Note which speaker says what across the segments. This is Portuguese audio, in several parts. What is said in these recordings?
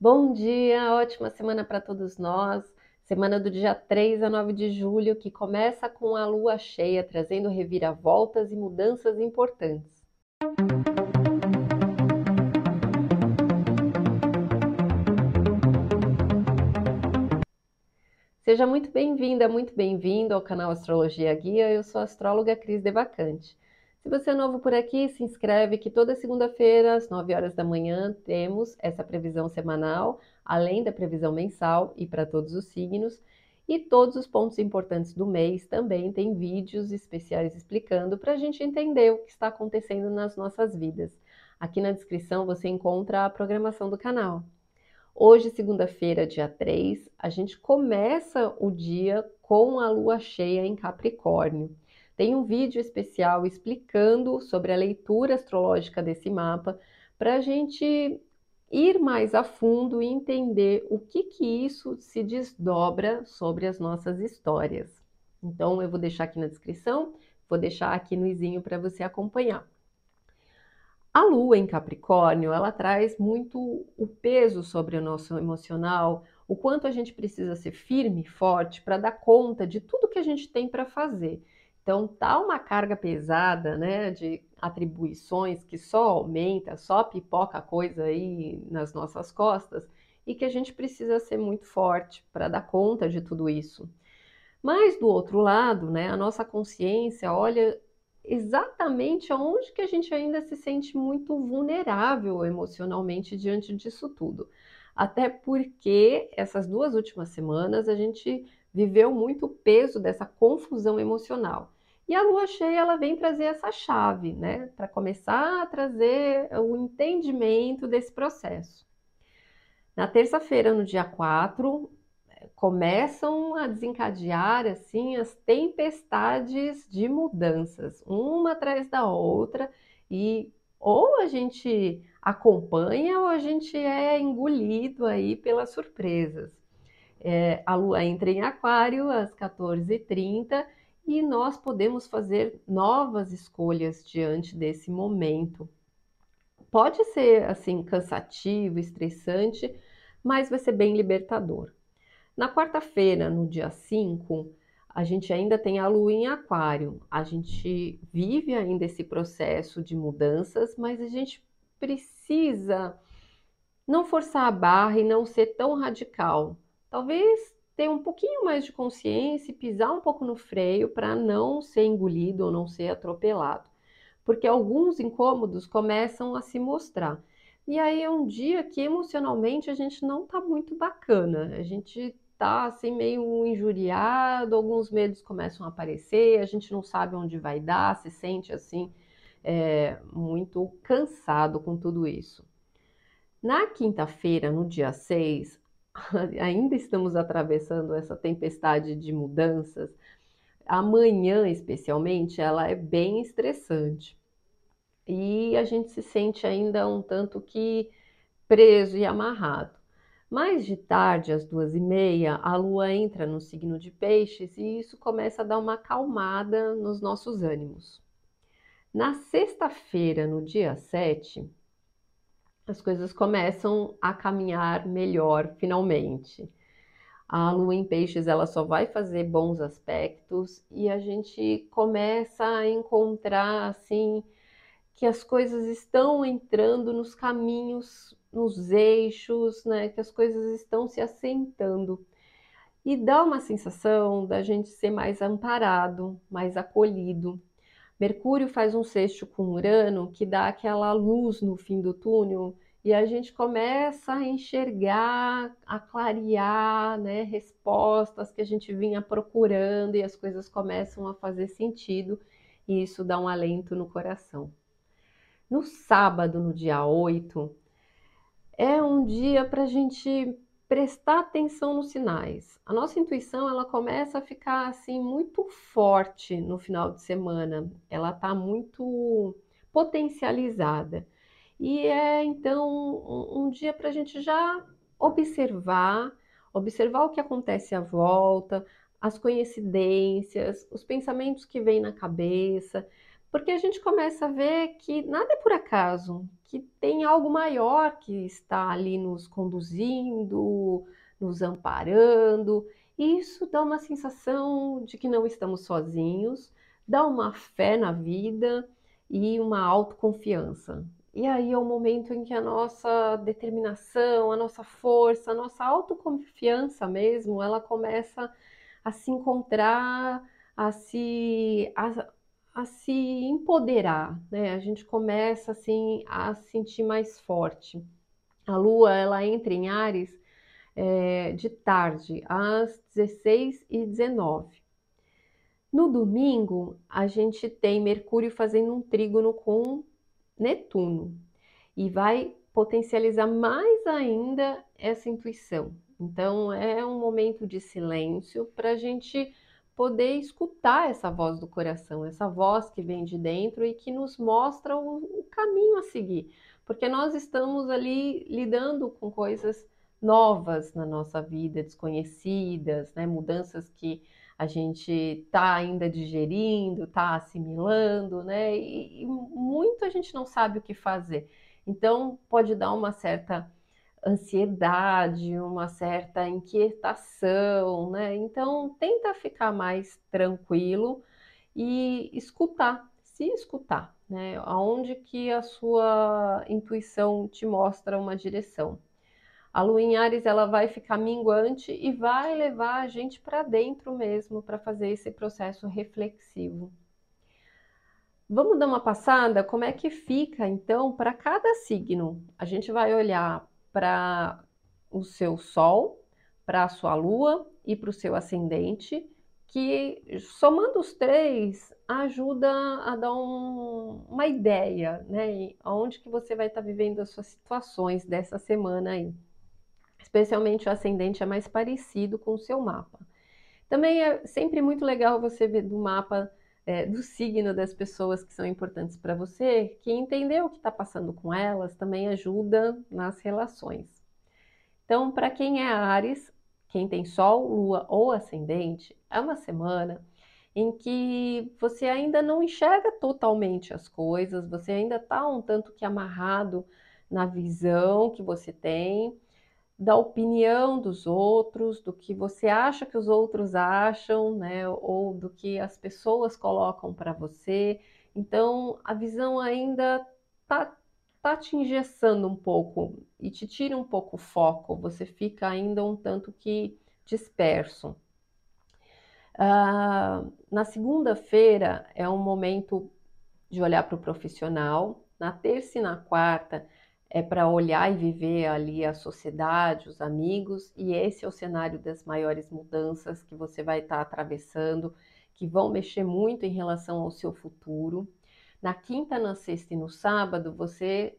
Speaker 1: Bom dia, ótima semana para todos nós. Semana do dia 3 a 9 de julho, que começa com a lua cheia, trazendo reviravoltas e mudanças importantes. Seja muito bem-vinda, muito bem-vindo ao canal Astrologia Guia. Eu sou a astróloga Cris Devacante. Se você é novo por aqui, se inscreve que toda segunda-feira, às 9 horas da manhã, temos essa previsão semanal, além da previsão mensal e para todos os signos. E todos os pontos importantes do mês também tem vídeos especiais explicando para a gente entender o que está acontecendo nas nossas vidas. Aqui na descrição você encontra a programação do canal. Hoje, segunda-feira, dia 3, a gente começa o dia com a lua cheia em Capricórnio. Tem um vídeo especial explicando sobre a leitura astrológica desse mapa para a gente ir mais a fundo e entender o que, que isso se desdobra sobre as nossas histórias. Então, eu vou deixar aqui na descrição, vou deixar aqui no izinho para você acompanhar. A lua em Capricórnio, ela traz muito o peso sobre o nosso emocional, o quanto a gente precisa ser firme, forte para dar conta de tudo que a gente tem para fazer. Então, tá uma carga pesada, né, de atribuições que só aumenta, só pipoca coisa aí nas nossas costas e que a gente precisa ser muito forte para dar conta de tudo isso. Mas do outro lado, né, a nossa consciência olha exatamente aonde que a gente ainda se sente muito vulnerável emocionalmente diante disso tudo. Até porque essas duas últimas semanas a gente viveu muito peso dessa confusão emocional. E a lua cheia ela vem trazer essa chave, né, para começar a trazer o entendimento desse processo. Na terça-feira, no dia 4, começam a desencadear assim as tempestades de mudanças, uma atrás da outra, e ou a gente acompanha ou a gente é engolido aí pelas surpresas. É, a lua entra em Aquário às 14h30 e nós podemos fazer novas escolhas diante desse momento. Pode ser assim cansativo, estressante, mas vai ser bem libertador. Na quarta-feira, no dia 5, a gente ainda tem a lua em aquário. A gente vive ainda esse processo de mudanças, mas a gente precisa não forçar a barra e não ser tão radical. Talvez ter um pouquinho mais de consciência e pisar um pouco no freio para não ser engolido ou não ser atropelado. Porque alguns incômodos começam a se mostrar. E aí é um dia que emocionalmente a gente não tá muito bacana. A gente tá assim meio injuriado, alguns medos começam a aparecer, a gente não sabe onde vai dar, se sente assim é, muito cansado com tudo isso. Na quinta-feira, no dia 6, ainda estamos atravessando essa tempestade de mudanças, amanhã especialmente, ela é bem estressante. E a gente se sente ainda um tanto que preso e amarrado. Mais de tarde, às duas e meia, a lua entra no signo de peixes e isso começa a dar uma acalmada nos nossos ânimos. Na sexta-feira, no dia 7, as coisas começam a caminhar melhor finalmente. A lua em peixes ela só vai fazer bons aspectos e a gente começa a encontrar assim que as coisas estão entrando nos caminhos, nos eixos, né? Que as coisas estão se assentando. E dá uma sensação da gente ser mais amparado, mais acolhido. Mercúrio faz um sexto com Urano que dá aquela luz no fim do túnel e a gente começa a enxergar, a clarear, né, respostas que a gente vinha procurando e as coisas começam a fazer sentido e isso dá um alento no coração. No sábado, no dia 8, é um dia para a gente prestar atenção nos sinais. A nossa intuição ela começa a ficar assim muito forte no final de semana. Ela está muito potencializada. E é então um, um dia para a gente já observar, observar o que acontece à volta, as coincidências, os pensamentos que vêm na cabeça, porque a gente começa a ver que nada é por acaso, que tem algo maior que está ali nos conduzindo, nos amparando. Isso dá uma sensação de que não estamos sozinhos, dá uma fé na vida e uma autoconfiança. E aí é o momento em que a nossa determinação, a nossa força, a nossa autoconfiança mesmo, ela começa a se encontrar, a se, a, a se empoderar, né? A gente começa assim a se sentir mais forte. A lua ela entra em Ares é, de tarde, às 16 e 19. No domingo, a gente tem Mercúrio fazendo um trígono com Netuno e vai potencializar mais ainda essa intuição. Então, é um momento de silêncio para a gente poder escutar essa voz do coração, essa voz que vem de dentro e que nos mostra o, o caminho a seguir, porque nós estamos ali lidando com coisas novas na nossa vida, desconhecidas, né? mudanças que a gente está ainda digerindo, está assimilando, né? E, e muito a gente não sabe o que fazer. Então, pode dar uma certa ansiedade, uma certa inquietação, né? Então, tenta ficar mais tranquilo e escutar, se escutar, né? Aonde que a sua intuição te mostra uma direção. A lua em Ares ela vai ficar minguante e vai levar a gente para dentro mesmo para fazer esse processo reflexivo. Vamos dar uma passada como é que fica então para cada signo. A gente vai olhar para o seu sol, para a sua lua e para o seu ascendente, que somando os três ajuda a dar um, uma ideia, né? Onde que você vai estar tá vivendo as suas situações dessa semana aí especialmente o ascendente é mais parecido com o seu mapa. Também é sempre muito legal você ver do mapa é, do signo das pessoas que são importantes para você, que entender o que está passando com elas também ajuda nas relações. Então, para quem é Ares, quem tem Sol, Lua ou Ascendente, é uma semana em que você ainda não enxerga totalmente as coisas, você ainda está um tanto que amarrado na visão que você tem da opinião dos outros, do que você acha que os outros acham, né? Ou do que as pessoas colocam para você. Então, a visão ainda tá, tá te engessando um pouco e te tira um pouco o foco. Você fica ainda um tanto que disperso. Uh, na segunda-feira é um momento de olhar para o profissional. Na terça e na quarta é para olhar e viver ali a sociedade, os amigos, e esse é o cenário das maiores mudanças que você vai estar tá atravessando, que vão mexer muito em relação ao seu futuro. Na quinta, na sexta e no sábado, você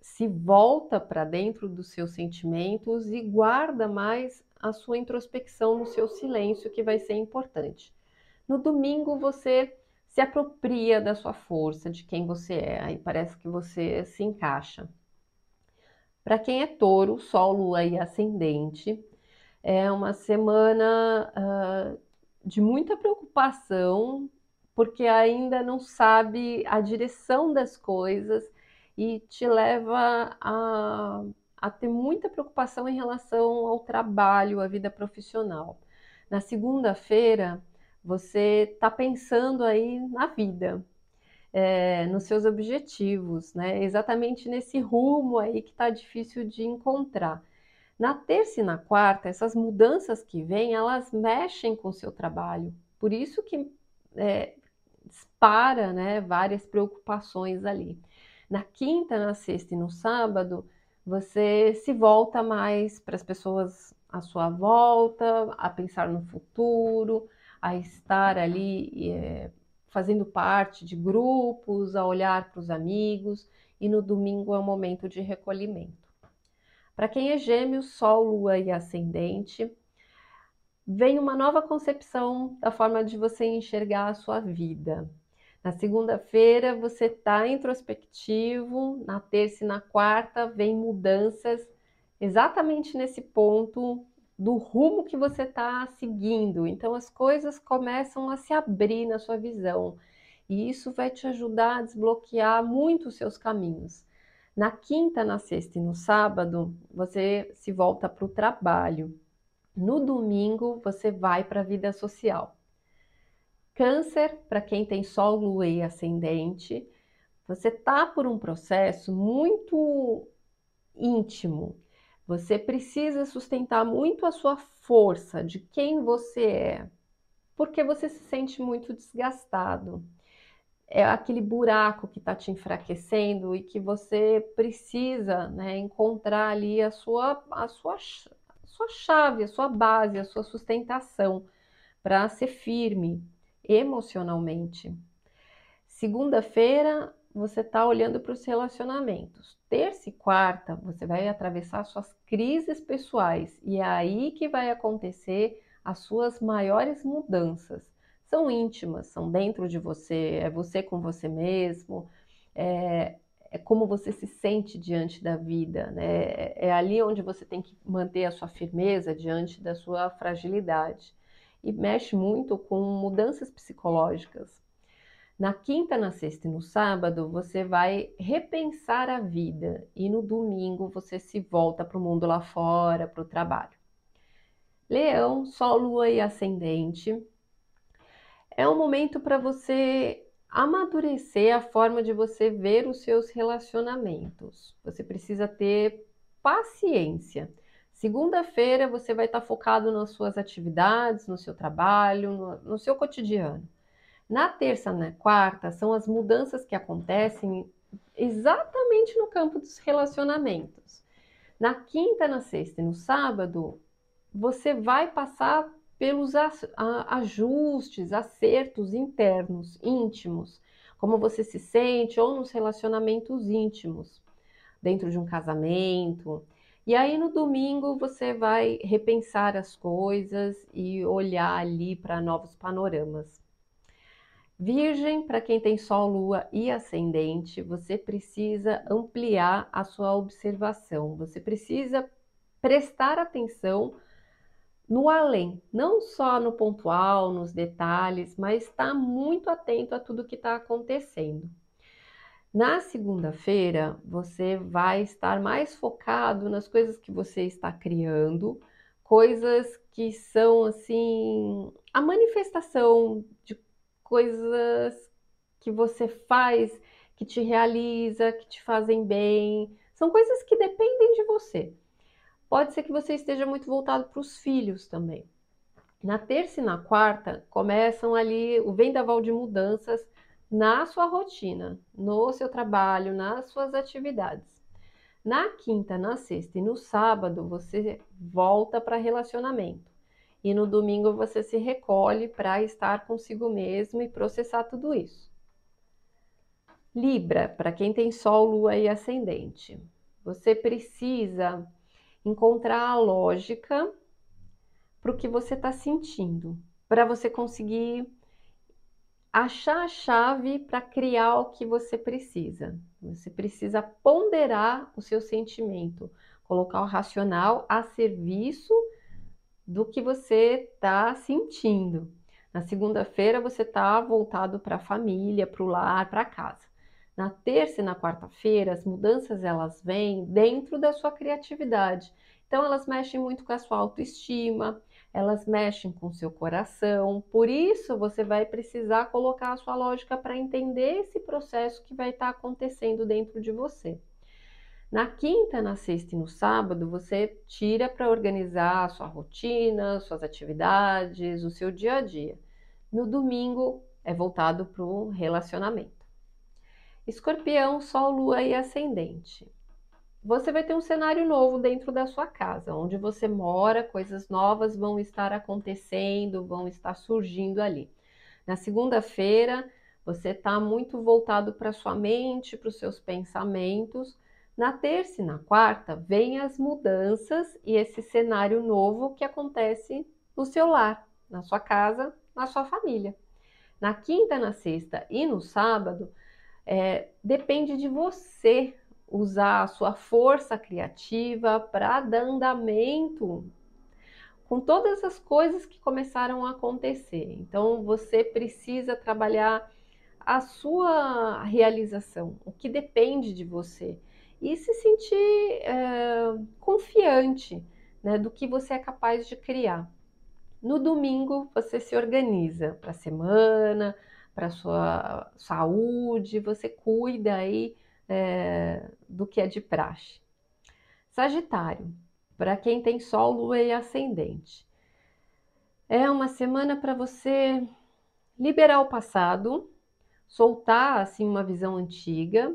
Speaker 1: se volta para dentro dos seus sentimentos e guarda mais a sua introspecção no seu silêncio, que vai ser importante. No domingo, você se apropria da sua força, de quem você é, aí parece que você se encaixa. Para quem é touro, Sol, Lua e Ascendente, é uma semana uh, de muita preocupação, porque ainda não sabe a direção das coisas e te leva a, a ter muita preocupação em relação ao trabalho, à vida profissional. Na segunda-feira, você está pensando aí na vida, é, nos seus objetivos, né? Exatamente nesse rumo aí que está difícil de encontrar. Na terça e na quarta, essas mudanças que vêm, elas mexem com o seu trabalho. Por isso que é, dispara né, várias preocupações ali. Na quinta, na sexta e no sábado, você se volta mais para as pessoas à sua volta, a pensar no futuro, a estar ali é, fazendo parte de grupos, a olhar para os amigos, e no domingo é um momento de recolhimento. Para quem é gêmeos, Sol, Lua e Ascendente, vem uma nova concepção da forma de você enxergar a sua vida. Na segunda-feira você está introspectivo, na terça e na quarta vem mudanças exatamente nesse ponto do rumo que você está seguindo. Então as coisas começam a se abrir na sua visão e isso vai te ajudar a desbloquear muito os seus caminhos. Na quinta, na sexta e no sábado, você se volta para o trabalho. No domingo, você vai para a vida social. Câncer, para quem tem Sol, Lua e Ascendente, você tá por um processo muito íntimo. Você precisa sustentar muito a sua força de quem você é, porque você se sente muito desgastado. É aquele buraco que está te enfraquecendo e que você precisa né, encontrar ali a sua, a, sua, a sua chave, a sua base, a sua sustentação para ser firme emocionalmente. Segunda-feira, você está olhando para os relacionamentos. Terça e quarta, você vai atravessar suas crises pessoais e é aí que vai acontecer as suas maiores mudanças. São íntimas, são dentro de você, é você com você mesmo, é, é como você se sente diante da vida, né? É, é ali onde você tem que manter a sua firmeza diante da sua fragilidade e mexe muito com mudanças psicológicas. Na quinta, na sexta e no sábado, você vai repensar a vida e no domingo você se volta para o mundo lá fora, para o trabalho. Leão, Sol, Lua e Ascendente. É um momento para você amadurecer a forma de você ver os seus relacionamentos. Você precisa ter paciência. Segunda-feira você vai estar focado nas suas atividades, no seu trabalho, no, no seu cotidiano. Na terça, na quarta, são as mudanças que acontecem exatamente no campo dos relacionamentos. Na quinta, na sexta e no sábado, você vai passar pelos ajustes, acertos internos, íntimos, como você se sente ou nos relacionamentos íntimos, dentro de um casamento, e aí no domingo você vai repensar as coisas e olhar ali para novos panoramas. Virgem, para quem tem Sol, Lua e Ascendente, você precisa ampliar a sua observação, você precisa prestar atenção no além, não só no pontual, nos detalhes, mas estar tá muito atento a tudo que está acontecendo. Na segunda-feira, você vai estar mais focado nas coisas que você está criando, coisas que são assim a manifestação de coisas que você faz que te realiza, que te fazem bem, são coisas que dependem de você. Pode ser que você esteja muito voltado para os filhos também. Na terça e na quarta começam ali o vendaval de mudanças na sua rotina, no seu trabalho, nas suas atividades. Na quinta, na sexta e no sábado você volta para relacionamento. E no domingo você se recolhe para estar consigo mesmo e processar tudo isso. Libra, para quem tem Sol, Lua e Ascendente. Você precisa encontrar a lógica para o que você está sentindo, para você conseguir achar a chave para criar o que você precisa. Você precisa ponderar o seu sentimento, colocar o racional a serviço do que você está sentindo. Na segunda-feira você está voltado para a família, para o lar, para casa. Na terça e na quarta-feira as mudanças elas vêm dentro da sua criatividade. Então elas mexem muito com a sua autoestima, elas mexem com o seu coração. Por isso, você vai precisar colocar a sua lógica para entender esse processo que vai estar tá acontecendo dentro de você. Na quinta, na sexta e no sábado, você tira para organizar a sua rotina, suas atividades, o seu dia a dia. No domingo, é voltado para o relacionamento. Escorpião, Sol, Lua e Ascendente você vai ter um cenário novo dentro da sua casa, onde você mora, coisas novas vão estar acontecendo, vão estar surgindo ali. Na segunda-feira, você está muito voltado para sua mente, para os seus pensamentos. Na terça e na quarta, vem as mudanças e esse cenário novo que acontece no seu lar, na sua casa, na sua família. Na quinta, na sexta e no sábado, é, depende de você usar a sua força criativa para dar andamento com todas as coisas que começaram a acontecer. Então você precisa trabalhar a sua realização, o que depende de você. E se sentir é, confiante né, do que você é capaz de criar. No domingo, você se organiza para a semana, para a sua saúde, você cuida aí é, do que é de praxe. Sagitário, para quem tem Sol, Lua e Ascendente. É uma semana para você liberar o passado, soltar assim uma visão antiga,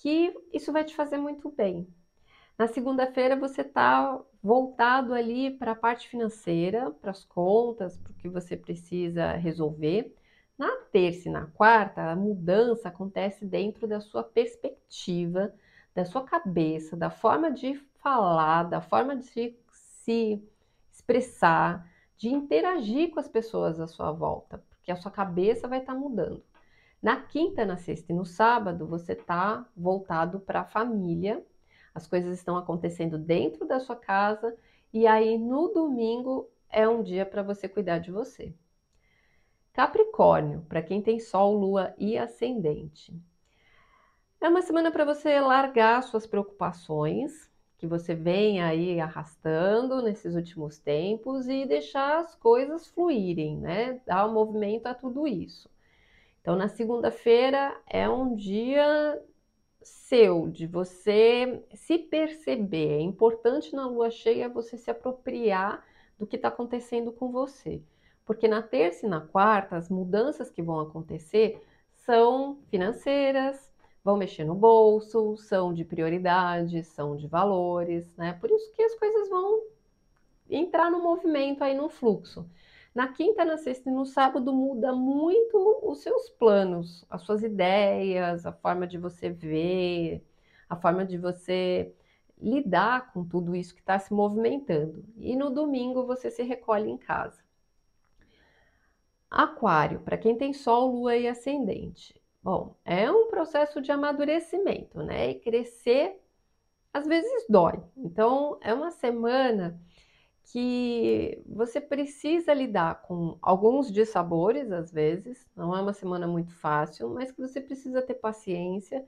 Speaker 1: que isso vai te fazer muito bem. Na segunda-feira você está voltado ali para a parte financeira, para as contas, para o que você precisa resolver. Na terça e na quarta, a mudança acontece dentro da sua perspectiva, da sua cabeça, da forma de falar, da forma de se expressar, de interagir com as pessoas à sua volta, porque a sua cabeça vai estar tá mudando. Na quinta, na sexta e no sábado, você está voltado para a família, as coisas estão acontecendo dentro da sua casa, e aí no domingo é um dia para você cuidar de você. Capricórnio, para quem tem Sol, Lua e Ascendente. É uma semana para você largar suas preocupações, que você vem aí arrastando nesses últimos tempos e deixar as coisas fluírem, né? Dar um movimento a tudo isso. Então, na segunda-feira é um dia seu, de você se perceber. É importante na lua cheia você se apropriar do que está acontecendo com você. Porque na terça e na quarta, as mudanças que vão acontecer são financeiras, vão mexer no bolso, são de prioridades, são de valores, né? Por isso que as coisas vão entrar no movimento aí no fluxo. Na quinta, na sexta e no sábado muda muito os seus planos, as suas ideias, a forma de você ver, a forma de você lidar com tudo isso que está se movimentando. E no domingo você se recolhe em casa. Aquário, para quem tem Sol, Lua e Ascendente. Bom, é um processo de amadurecimento, né? E crescer às vezes dói. Então, é uma semana que você precisa lidar com alguns dissabores às vezes, não é uma semana muito fácil, mas que você precisa ter paciência,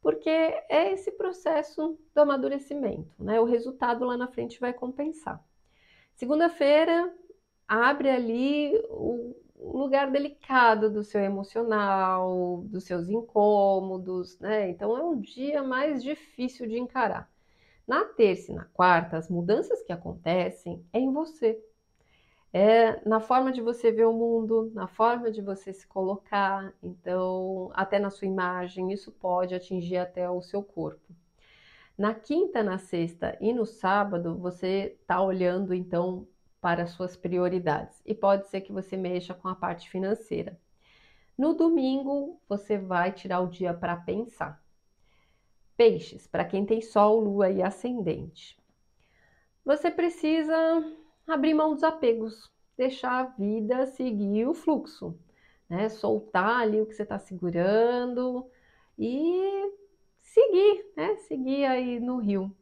Speaker 1: porque é esse processo do amadurecimento, né? O resultado lá na frente vai compensar. Segunda-feira abre ali o lugar delicado do seu emocional, dos seus incômodos, né? Então é um dia mais difícil de encarar. Na terça e na quarta, as mudanças que acontecem é em você. É na forma de você ver o mundo, na forma de você se colocar, então, até na sua imagem, isso pode atingir até o seu corpo. Na quinta, na sexta e no sábado, você está olhando então para as suas prioridades e pode ser que você mexa com a parte financeira. No domingo, você vai tirar o dia para pensar. Peixes, para quem tem Sol, Lua e Ascendente. Você precisa abrir mão dos apegos, deixar a vida seguir o fluxo, né? Soltar ali o que você está segurando e seguir, né? Seguir aí no rio.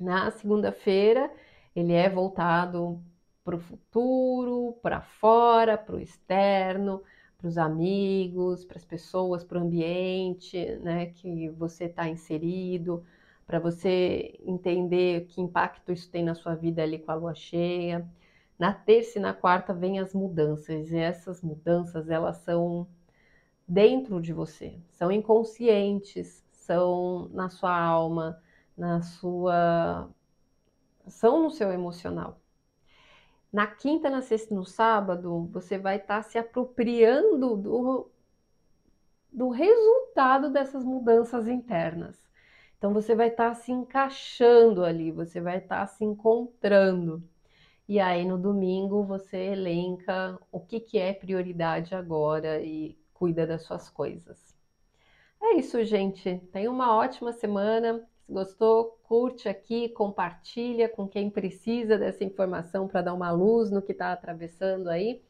Speaker 1: Na segunda-feira, ele é voltado para o futuro, para fora, para o externo, para os amigos, para as pessoas, para o ambiente né, que você está inserido, para você entender que impacto isso tem na sua vida ali com a lua cheia. Na terça e na quarta vem as mudanças, e essas mudanças elas são dentro de você, são inconscientes, são na sua alma, na sua são no seu emocional. Na quinta, na sexta no sábado, você vai estar tá se apropriando do, do resultado dessas mudanças internas. Então você vai estar tá se encaixando ali, você vai estar tá se encontrando. E aí no domingo você elenca o que, que é prioridade agora e cuida das suas coisas. É isso, gente. Tenha uma ótima semana. Se gostou, curte aqui, compartilha com quem precisa dessa informação para dar uma luz no que está atravessando aí.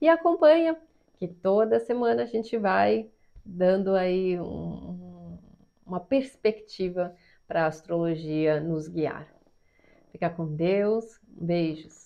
Speaker 1: E acompanha, que toda semana a gente vai dando aí um, uma perspectiva para a astrologia nos guiar. Fica com Deus, beijos.